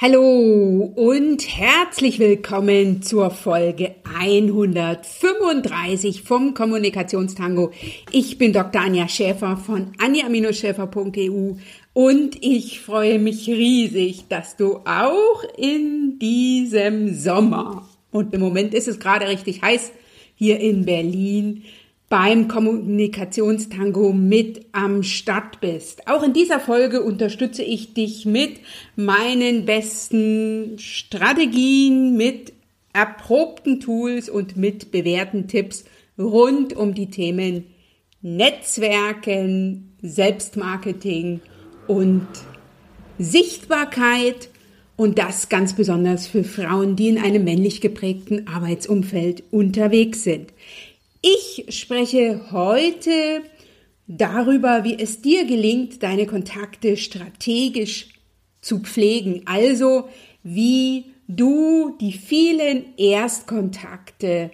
Hallo und herzlich willkommen zur Folge 135 vom Kommunikationstango. Ich bin Dr. Anja Schäfer von anja-schäfer.eu und ich freue mich riesig, dass du auch in diesem Sommer, und im Moment ist es gerade richtig heiß hier in Berlin, beim Kommunikationstango mit am Start bist. Auch in dieser Folge unterstütze ich dich mit meinen besten Strategien, mit erprobten Tools und mit bewährten Tipps rund um die Themen Netzwerken, Selbstmarketing und Sichtbarkeit und das ganz besonders für Frauen, die in einem männlich geprägten Arbeitsumfeld unterwegs sind. Ich spreche heute darüber, wie es dir gelingt, deine Kontakte strategisch zu pflegen. Also wie du die vielen Erstkontakte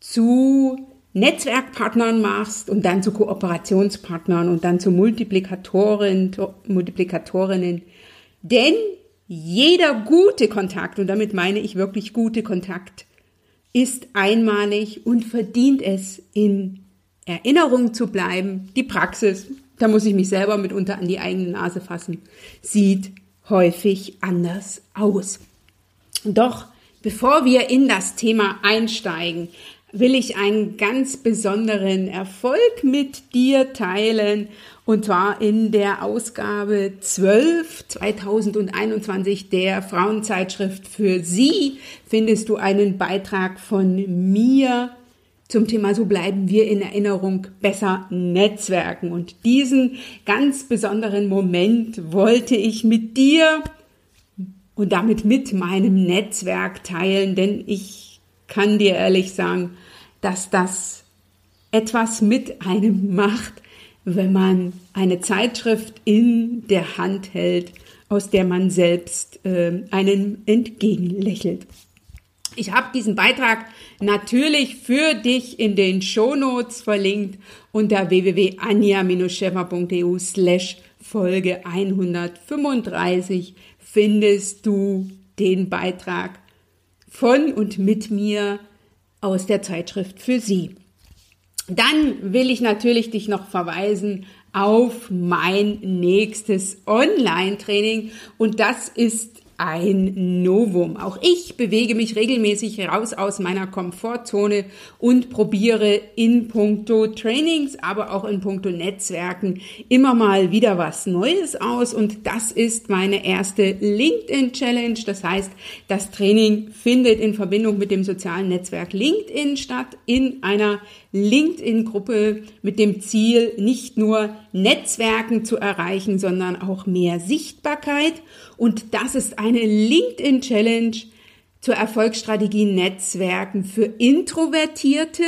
zu Netzwerkpartnern machst und dann zu Kooperationspartnern und dann zu Multiplikatoren, Multiplikatorinnen. Denn jeder gute Kontakt, und damit meine ich wirklich gute Kontakt, ist einmalig und verdient es, in Erinnerung zu bleiben. Die Praxis, da muss ich mich selber mitunter an die eigene Nase fassen, sieht häufig anders aus. Doch bevor wir in das Thema einsteigen, will ich einen ganz besonderen Erfolg mit dir teilen. Und zwar in der Ausgabe 12 2021 der Frauenzeitschrift für Sie findest du einen Beitrag von mir zum Thema So bleiben wir in Erinnerung besser Netzwerken. Und diesen ganz besonderen Moment wollte ich mit dir und damit mit meinem Netzwerk teilen, denn ich kann dir ehrlich sagen, dass das etwas mit einem macht, wenn man eine Zeitschrift in der Hand hält, aus der man selbst äh, einen entgegenlächelt. Ich habe diesen Beitrag natürlich für dich in den Shownotes verlinkt unter www.anja-scheffer.eu slash Folge 135 findest du den Beitrag von und mit mir aus der Zeitschrift für Sie. Dann will ich natürlich dich noch verweisen auf mein nächstes Online-Training und das ist ein Novum. Auch ich bewege mich regelmäßig raus aus meiner Komfortzone und probiere in puncto Trainings, aber auch in puncto Netzwerken immer mal wieder was Neues aus. Und das ist meine erste LinkedIn Challenge. Das heißt, das Training findet in Verbindung mit dem sozialen Netzwerk LinkedIn statt in einer LinkedIn-Gruppe mit dem Ziel, nicht nur Netzwerken zu erreichen, sondern auch mehr Sichtbarkeit. Und das ist eine LinkedIn-Challenge zur Erfolgsstrategie Netzwerken für Introvertierte,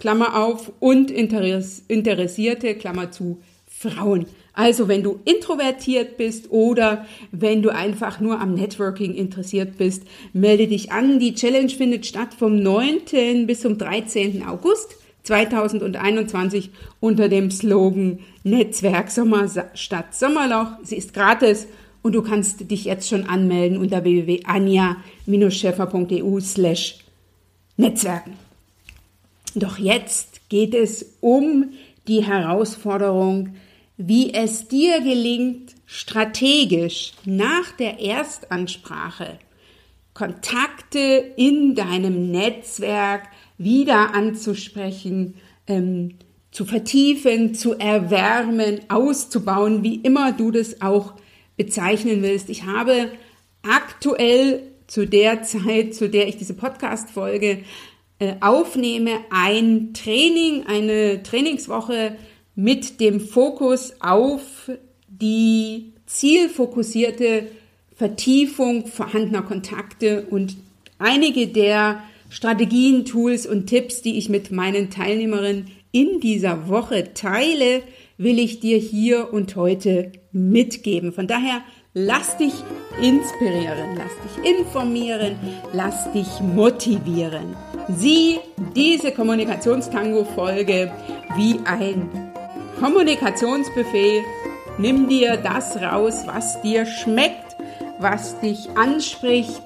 Klammer auf, und Interessierte, Klammer zu, Frauen. Also wenn du introvertiert bist oder wenn du einfach nur am Networking interessiert bist, melde dich an. Die Challenge findet statt vom 9. bis zum 13. August 2021 unter dem Slogan Netzwerk Sommer statt Sommerloch. Sie ist gratis und du kannst dich jetzt schon anmelden unter www.anja-scheffer.eu slash Netzwerken. Doch jetzt geht es um die Herausforderung, wie es dir gelingt, strategisch nach der Erstansprache Kontakte in deinem Netzwerk wieder anzusprechen, ähm, zu vertiefen, zu erwärmen, auszubauen, wie immer du das auch bezeichnen willst. Ich habe aktuell zu der Zeit, zu der ich diese Podcast-Folge äh, aufnehme, ein Training, eine Trainingswoche mit dem Fokus auf die zielfokussierte Vertiefung vorhandener Kontakte und einige der Strategien, Tools und Tipps, die ich mit meinen Teilnehmerinnen in dieser Woche teile, will ich dir hier und heute mitgeben. Von daher lass dich inspirieren, lass dich informieren, lass dich motivieren. Sieh diese Kommunikationstango-Folge wie ein Kommunikationsbuffet. Nimm dir das raus, was dir schmeckt, was dich anspricht.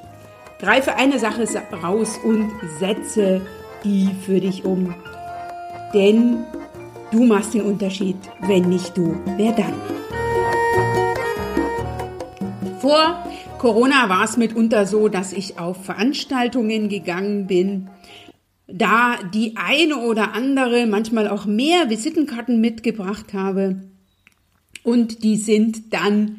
Greife eine Sache raus und setze die für dich um. Denn du machst den Unterschied. Wenn nicht du, wer dann? Vor Corona war es mitunter so, dass ich auf Veranstaltungen gegangen bin, da die eine oder andere, manchmal auch mehr Visitenkarten mitgebracht habe. Und die sind dann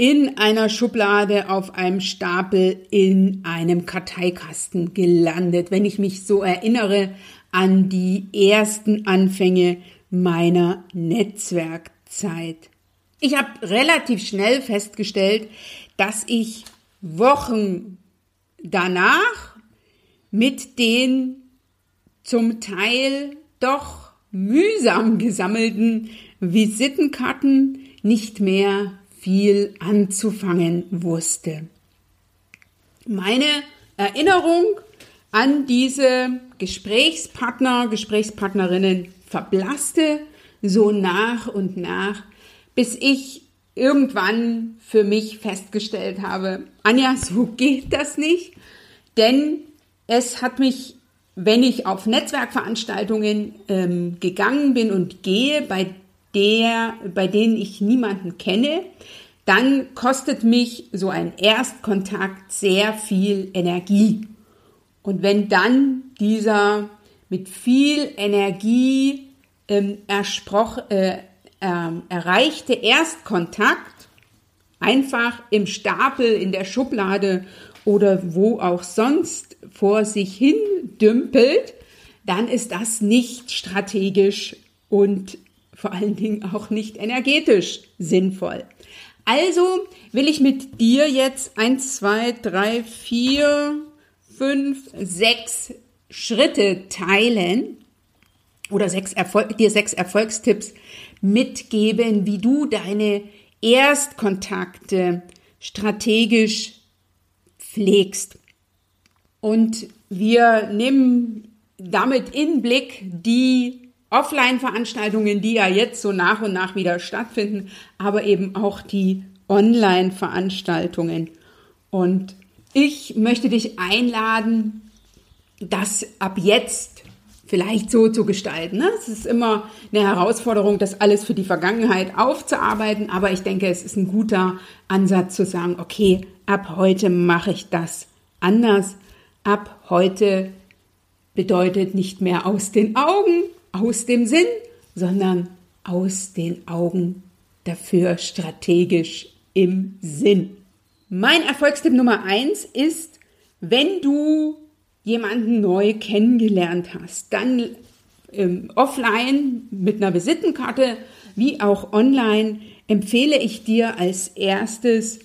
in einer Schublade auf einem Stapel in einem Karteikasten gelandet, wenn ich mich so erinnere an die ersten Anfänge meiner Netzwerkzeit. Ich habe relativ schnell festgestellt, dass ich Wochen danach mit den zum Teil doch mühsam gesammelten Visitenkarten nicht mehr viel anzufangen wusste. Meine Erinnerung an diese Gesprächspartner, Gesprächspartnerinnen verblasste so nach und nach, bis ich irgendwann für mich festgestellt habe, Anja, so geht das nicht, denn es hat mich, wenn ich auf Netzwerkveranstaltungen ähm, gegangen bin und gehe, bei der, bei denen ich niemanden kenne, dann kostet mich so ein Erstkontakt sehr viel Energie. Und wenn dann dieser mit viel Energie ähm, äh, äh, erreichte Erstkontakt einfach im Stapel, in der Schublade oder wo auch sonst vor sich hin dümpelt, dann ist das nicht strategisch und vor allen Dingen auch nicht energetisch sinnvoll. Also will ich mit dir jetzt eins, zwei, drei, vier, fünf, sechs Schritte teilen oder sechs Erfolg, dir sechs Erfolgstipps mitgeben, wie du deine Erstkontakte strategisch pflegst. Und wir nehmen damit in Blick die Offline-Veranstaltungen, die ja jetzt so nach und nach wieder stattfinden, aber eben auch die Online-Veranstaltungen. Und ich möchte dich einladen, das ab jetzt vielleicht so zu gestalten. Ne? Es ist immer eine Herausforderung, das alles für die Vergangenheit aufzuarbeiten, aber ich denke, es ist ein guter Ansatz zu sagen, okay, ab heute mache ich das anders. Ab heute bedeutet nicht mehr aus den Augen, aus dem Sinn, sondern aus den Augen dafür strategisch im Sinn. Mein Erfolgstipp Nummer eins ist, wenn du jemanden neu kennengelernt hast, dann ähm, offline mit einer Visitenkarte wie auch online empfehle ich dir als erstes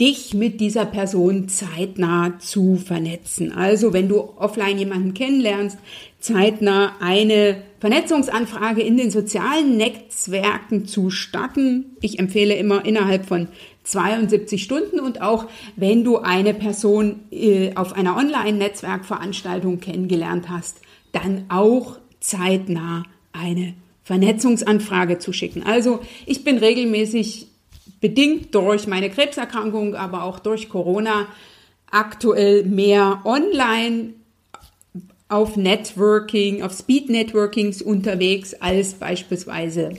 dich mit dieser Person zeitnah zu vernetzen. Also wenn du offline jemanden kennenlernst, zeitnah eine Vernetzungsanfrage in den sozialen Netzwerken zu starten. Ich empfehle immer innerhalb von 72 Stunden und auch wenn du eine Person äh, auf einer Online-Netzwerkveranstaltung kennengelernt hast, dann auch zeitnah eine Vernetzungsanfrage zu schicken. Also ich bin regelmäßig bedingt durch meine Krebserkrankung, aber auch durch Corona aktuell mehr online auf Networking, auf Speed Networkings unterwegs als beispielsweise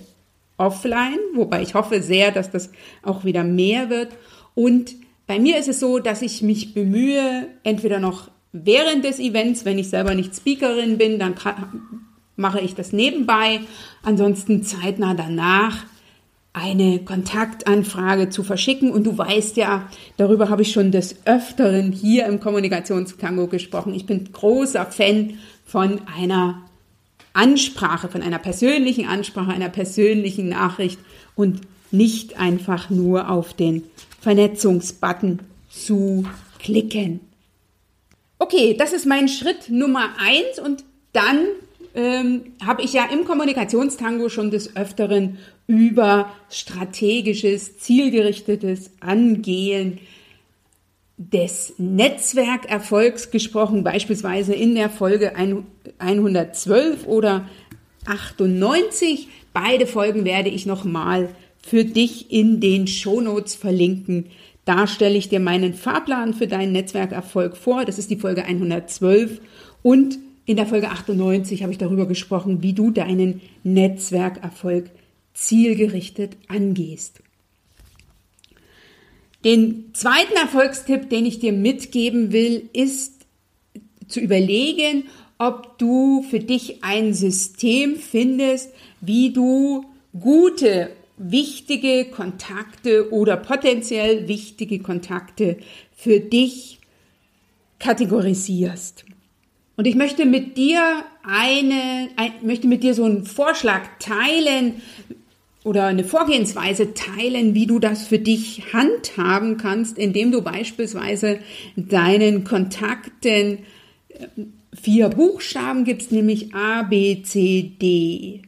offline, wobei ich hoffe sehr, dass das auch wieder mehr wird. Und bei mir ist es so, dass ich mich bemühe, entweder noch während des Events, wenn ich selber nicht Speakerin bin, dann mache ich das nebenbei. Ansonsten zeitnah danach eine Kontaktanfrage zu verschicken. Und du weißt ja, darüber habe ich schon des Öfteren hier im Kommunikationstango gesprochen. Ich bin großer Fan von einer Ansprache, von einer persönlichen Ansprache, einer persönlichen Nachricht und nicht einfach nur auf den Vernetzungsbutton zu klicken. Okay, das ist mein Schritt Nummer eins und dann ähm, habe ich ja im Kommunikationstango schon des Öfteren über strategisches, zielgerichtetes Angehen des Netzwerkerfolgs gesprochen, beispielsweise in der Folge 112 oder 98. Beide Folgen werde ich nochmal für dich in den Shownotes verlinken. Da stelle ich dir meinen Fahrplan für deinen Netzwerkerfolg vor. Das ist die Folge 112. Und in der Folge 98 habe ich darüber gesprochen, wie du deinen Netzwerkerfolg zielgerichtet angehst. Den zweiten Erfolgstipp, den ich dir mitgeben will, ist zu überlegen, ob du für dich ein System findest, wie du gute, wichtige Kontakte oder potenziell wichtige Kontakte für dich kategorisierst. Und ich möchte mit dir eine, ein, möchte mit dir so einen Vorschlag teilen oder eine Vorgehensweise teilen, wie du das für dich handhaben kannst, indem du beispielsweise deinen Kontakten äh, vier Buchstaben gibst, nämlich A, B, C, D.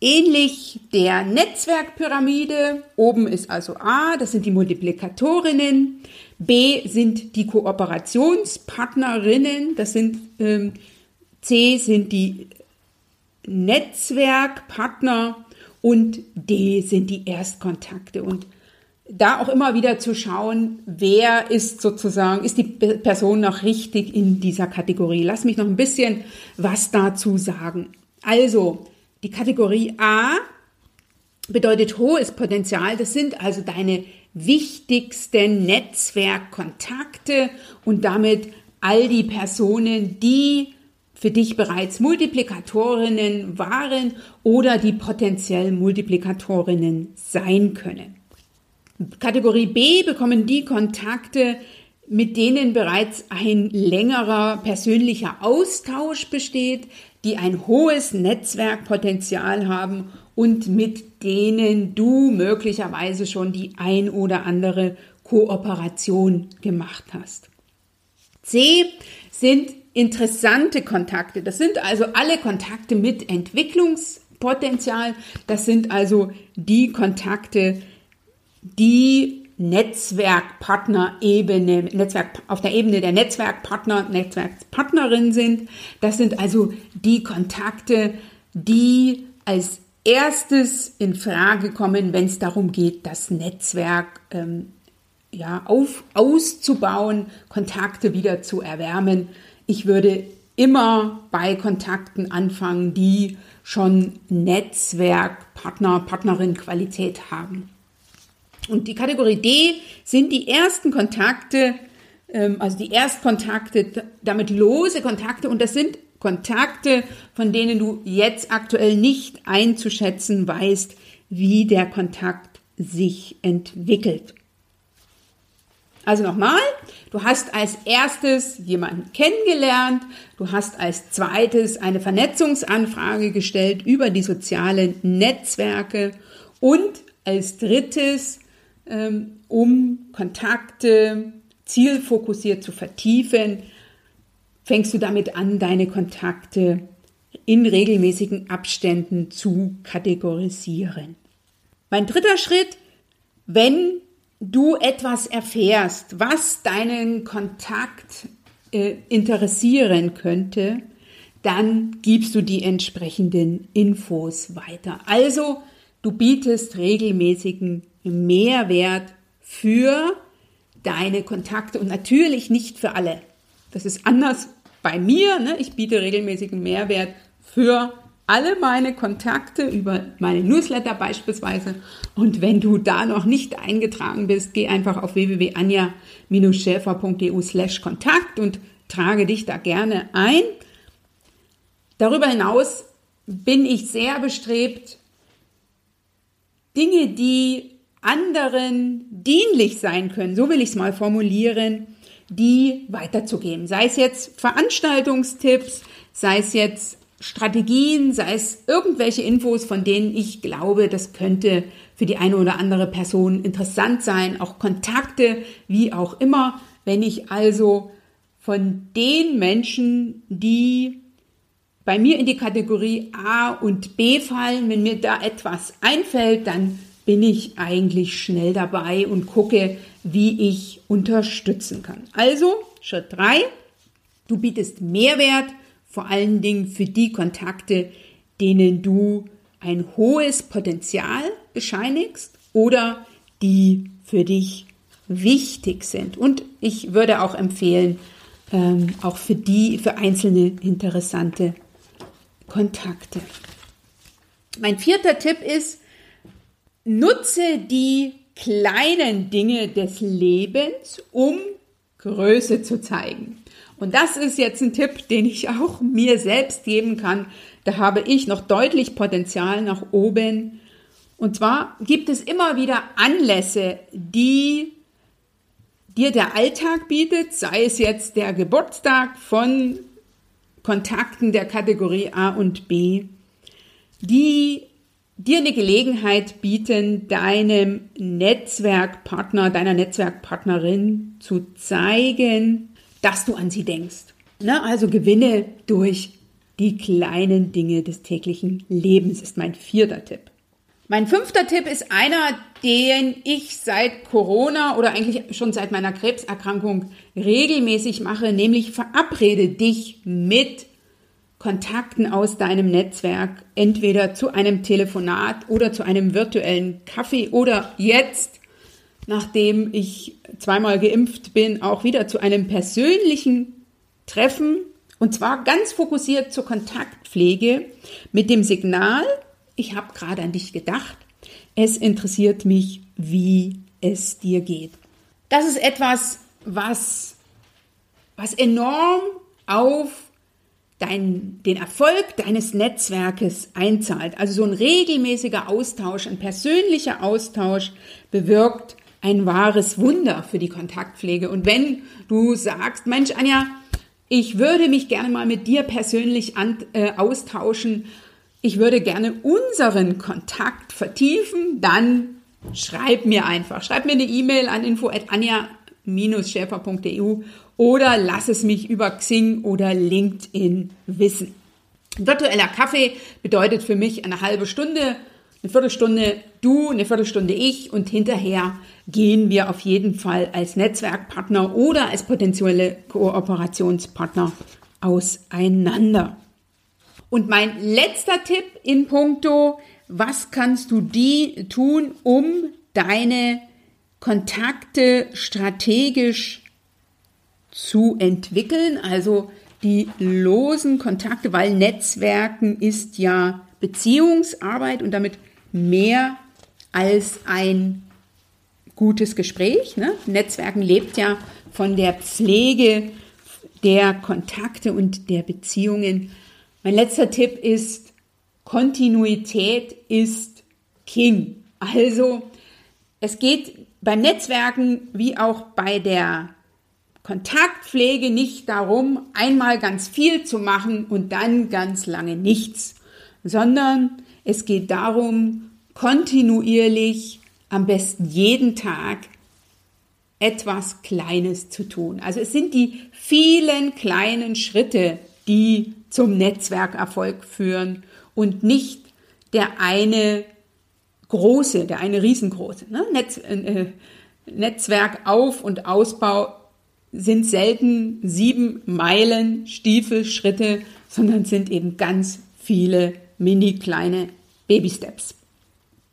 Ähnlich der Netzwerkpyramide. Oben ist also A, das sind die Multiplikatorinnen. B sind die Kooperationspartnerinnen, das sind ähm, C sind die Netzwerkpartner und D sind die Erstkontakte. Und da auch immer wieder zu schauen, wer ist sozusagen, ist die Person noch richtig in dieser Kategorie. Lass mich noch ein bisschen was dazu sagen. Also, die Kategorie A bedeutet hohes Potenzial. Das sind also deine wichtigsten Netzwerkkontakte und damit all die Personen, die für dich bereits Multiplikatorinnen waren oder die potenziell Multiplikatorinnen sein können. Kategorie B bekommen die Kontakte, mit denen bereits ein längerer persönlicher Austausch besteht, die ein hohes Netzwerkpotenzial haben und mit denen du möglicherweise schon die ein oder andere Kooperation gemacht hast. C sind interessante Kontakte. Das sind also alle Kontakte mit Entwicklungspotenzial. Das sind also die Kontakte, die Netzwerkpartner-Ebene, Netzwerk, auf der Ebene der Netzwerkpartner, Netzwerkpartnerin sind. Das sind also die Kontakte, die als erstes in Frage kommen, wenn es darum geht, das Netzwerk ähm, ja, auf, auszubauen, Kontakte wieder zu erwärmen. Ich würde immer bei Kontakten anfangen, die schon Netzwerkpartner, Partnerin Qualität haben. Und die Kategorie D sind die ersten Kontakte, ähm, also die Erstkontakte, damit lose Kontakte. Und das sind Kontakte, von denen du jetzt aktuell nicht einzuschätzen weißt, wie der Kontakt sich entwickelt. Also nochmal, du hast als erstes jemanden kennengelernt, du hast als zweites eine Vernetzungsanfrage gestellt über die sozialen Netzwerke und als drittes um Kontakte zielfokussiert zu vertiefen, fängst du damit an, deine Kontakte in regelmäßigen Abständen zu kategorisieren. Mein dritter Schritt, wenn du etwas erfährst, was deinen Kontakt äh, interessieren könnte, dann gibst du die entsprechenden Infos weiter. Also du bietest regelmäßigen Mehrwert für deine Kontakte und natürlich nicht für alle. Das ist anders bei mir. Ne? Ich biete regelmäßigen Mehrwert für alle meine Kontakte über meine Newsletter beispielsweise. Und wenn du da noch nicht eingetragen bist, geh einfach auf www.anja-schäfer.eu slash Kontakt und trage dich da gerne ein. Darüber hinaus bin ich sehr bestrebt, Dinge, die anderen dienlich sein können, so will ich es mal formulieren, die weiterzugeben. Sei es jetzt Veranstaltungstipps, sei es jetzt Strategien, sei es irgendwelche Infos, von denen ich glaube, das könnte für die eine oder andere Person interessant sein, auch Kontakte, wie auch immer. Wenn ich also von den Menschen, die bei mir in die Kategorie A und B fallen, wenn mir da etwas einfällt, dann bin ich eigentlich schnell dabei und gucke, wie ich unterstützen kann. Also Schritt drei: du bietest Mehrwert, vor allen Dingen für die Kontakte, denen du ein hohes Potenzial bescheinigst oder die für dich wichtig sind. Und ich würde auch empfehlen, ähm, auch für die, für einzelne interessante Kontakte. Mein vierter Tipp ist, nutze die kleinen Dinge des Lebens, um Größe zu zeigen. Und das ist jetzt ein Tipp, den ich auch mir selbst geben kann. Da habe ich noch deutlich Potenzial nach oben. Und zwar gibt es immer wieder Anlässe, die dir der Alltag bietet, sei es jetzt der Geburtstag von Kontakten der Kategorie A und B, die dir eine Gelegenheit bieten, deinem Netzwerkpartner, deiner Netzwerkpartnerin zu zeigen, dass du an sie denkst. Ne? Also gewinne durch die kleinen Dinge des täglichen Lebens ist mein vierter Tipp. Mein fünfter Tipp ist einer, den ich seit Corona oder eigentlich schon seit meiner Krebserkrankung regelmäßig mache, nämlich verabrede dich mit Kontakten aus deinem Netzwerk, entweder zu einem Telefonat oder zu einem virtuellen Kaffee oder jetzt, nachdem ich zweimal geimpft bin, auch wieder zu einem persönlichen Treffen und zwar ganz fokussiert zur Kontaktpflege mit dem Signal, ich habe gerade an dich gedacht, es interessiert mich, wie es dir geht. Das ist etwas, was, was enorm auf dein, den Erfolg deines Netzwerkes einzahlt. Also so ein regelmäßiger Austausch, ein persönlicher Austausch bewirkt ein wahres Wunder für die Kontaktpflege. Und wenn du sagst, Mensch, Anja, ich würde mich gerne mal mit dir persönlich an, äh, austauschen, ich würde gerne unseren Kontakt vertiefen, dann schreib mir einfach. Schreib mir eine E-Mail an info@anja-schäfer.eu oder lass es mich über Xing oder LinkedIn wissen. virtueller Kaffee bedeutet für mich eine halbe Stunde, eine Viertelstunde du, eine Viertelstunde ich und hinterher gehen wir auf jeden Fall als Netzwerkpartner oder als potenzielle Kooperationspartner auseinander. Und mein letzter Tipp in puncto, was kannst du die tun, um deine Kontakte strategisch zu entwickeln, also die losen Kontakte, weil Netzwerken ist ja Beziehungsarbeit und damit mehr als ein gutes Gespräch. Ne? Netzwerken lebt ja von der Pflege der Kontakte und der Beziehungen. Mein letzter Tipp ist, Kontinuität ist King. Also es geht beim Netzwerken wie auch bei der Kontaktpflege nicht darum, einmal ganz viel zu machen und dann ganz lange nichts, sondern es geht darum, kontinuierlich, am besten jeden Tag, etwas Kleines zu tun. Also es sind die vielen kleinen Schritte, die zum Netzwerkerfolg führen und nicht der eine große, der eine riesengroße. Ne? Netz, äh, Netzwerkauf- und Ausbau sind selten sieben Meilen Stiefelschritte, sondern sind eben ganz viele mini kleine Baby-Steps.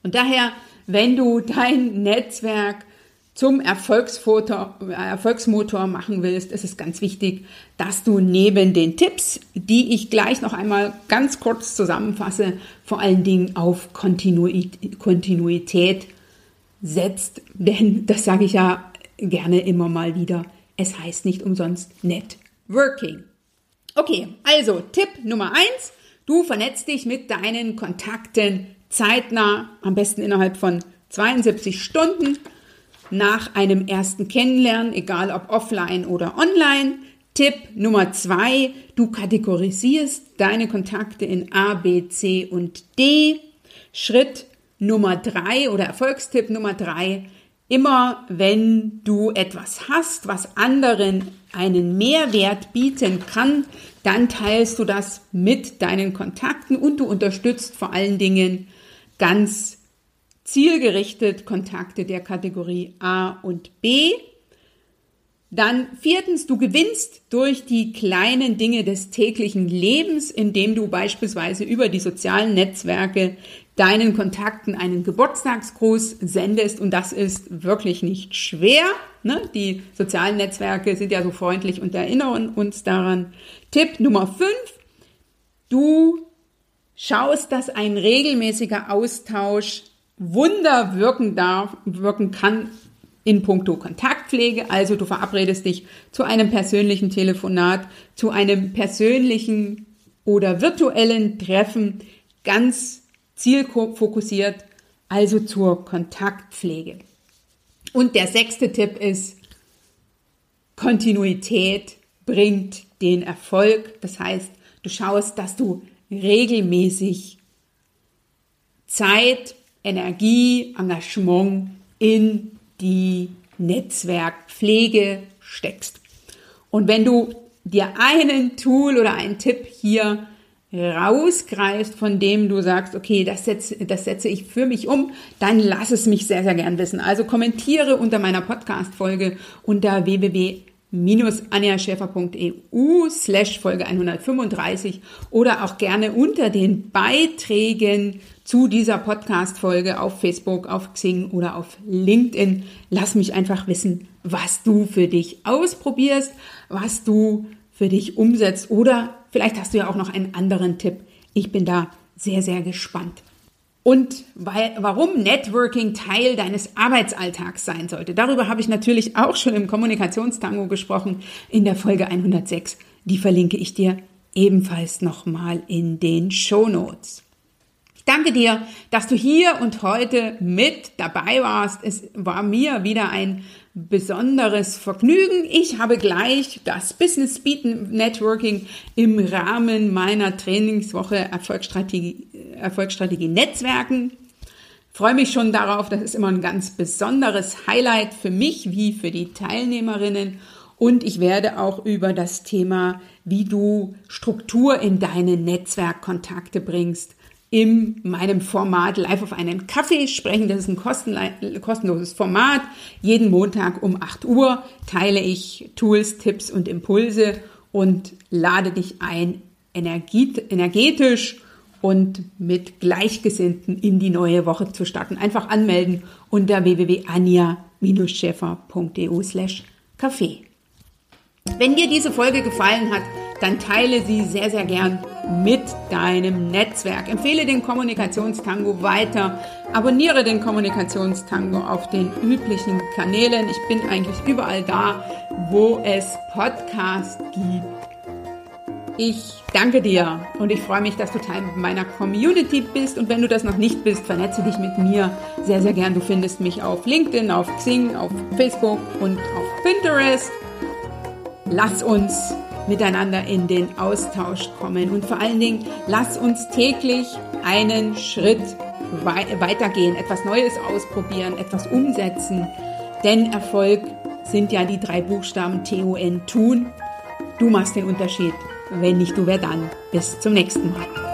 Und daher, wenn du dein Netzwerk zum Erfolgsmotor, Erfolgsmotor machen willst, ist es ganz wichtig, dass du neben den Tipps, die ich gleich noch einmal ganz kurz zusammenfasse, vor allen Dingen auf Kontinuität setzt. Denn das sage ich ja gerne immer mal wieder. Es heißt nicht umsonst Networking. Okay, also Tipp Nummer eins: Du vernetzt dich mit deinen Kontakten zeitnah, am besten innerhalb von 72 Stunden nach einem ersten Kennenlernen, egal ob offline oder online. Tipp Nummer zwei, du kategorisierst deine Kontakte in A, B, C und D. Schritt Nummer drei oder Erfolgstipp Nummer drei, immer wenn du etwas hast, was anderen einen Mehrwert bieten kann, dann teilst du das mit deinen Kontakten und du unterstützt vor allen Dingen ganz zielgerichtet Kontakte der Kategorie A und B. Dann viertens, du gewinnst durch die kleinen Dinge des täglichen Lebens, indem du beispielsweise über die sozialen Netzwerke deinen Kontakten einen Geburtstagsgruß sendest und das ist wirklich nicht schwer. Ne? Die sozialen Netzwerke sind ja so freundlich und erinnern uns daran. Tipp Nummer 5. Du schaust, dass ein regelmäßiger Austausch Wunder wirken darf, wirken kann in puncto Kontaktpflege. Also du verabredest dich zu einem persönlichen Telefonat, zu einem persönlichen oder virtuellen Treffen, ganz zielfokussiert, also zur Kontaktpflege. Und der sechste Tipp ist, Kontinuität bringt den Erfolg. Das heißt, du schaust, dass du regelmäßig Zeit, Energie, Engagement in die Netzwerkpflege steckst. Und wenn du dir einen Tool oder einen Tipp hier rausgreifst, von dem du sagst, okay, das setze, das setze ich für mich um, dann lass es mich sehr, sehr gern wissen. Also kommentiere unter meiner Podcast-Folge unter www anjaschäfer.eu slash Folge 135 oder auch gerne unter den Beiträgen zu dieser Podcast-Folge auf Facebook, auf Xing oder auf LinkedIn. Lass mich einfach wissen, was du für dich ausprobierst, was du für dich umsetzt oder vielleicht hast du ja auch noch einen anderen Tipp. Ich bin da sehr, sehr gespannt und weil, warum Networking Teil deines Arbeitsalltags sein sollte. Darüber habe ich natürlich auch schon im Kommunikationstango gesprochen in der Folge 106. Die verlinke ich dir ebenfalls nochmal in den Show Notes. Ich danke dir, dass du hier und heute mit dabei warst. Es war mir wieder ein besonderes Vergnügen. Ich habe gleich das Business Speed Networking im Rahmen meiner Trainingswoche Erfolgsstrategie, Erfolgsstrategie Netzwerken. freue mich schon darauf. Das ist immer ein ganz besonderes Highlight für mich wie für die Teilnehmerinnen. Und ich werde auch über das Thema, wie du Struktur in deine Netzwerkkontakte bringst, in meinem Format Live auf einen Kaffee sprechen. Das ist ein kostenloses Format. Jeden Montag um 8 Uhr teile ich Tools, Tipps und Impulse und lade dich ein, energetisch und mit Gleichgesinnten in die neue Woche zu starten. Einfach anmelden unter www.anja-schäfer.eu slash Kaffee. Wenn dir diese Folge gefallen hat, dann teile sie sehr, sehr gern mit deinem Netzwerk. Empfehle den Kommunikationstango weiter. Abonniere den Kommunikationstango auf den üblichen Kanälen. Ich bin eigentlich überall da, wo es Podcasts gibt. Ich danke dir und ich freue mich, dass du Teil meiner Community bist. Und wenn du das noch nicht bist, vernetze dich mit mir sehr, sehr gern. Du findest mich auf LinkedIn, auf Xing, auf Facebook und auf Pinterest. Lass uns miteinander in den Austausch kommen. Und vor allen Dingen, lass uns täglich einen Schritt weitergehen, etwas Neues ausprobieren, etwas umsetzen. Denn Erfolg sind ja die drei Buchstaben T-U-N, tun. Du machst den Unterschied. Wenn nicht du, wer dann? Bis zum nächsten Mal.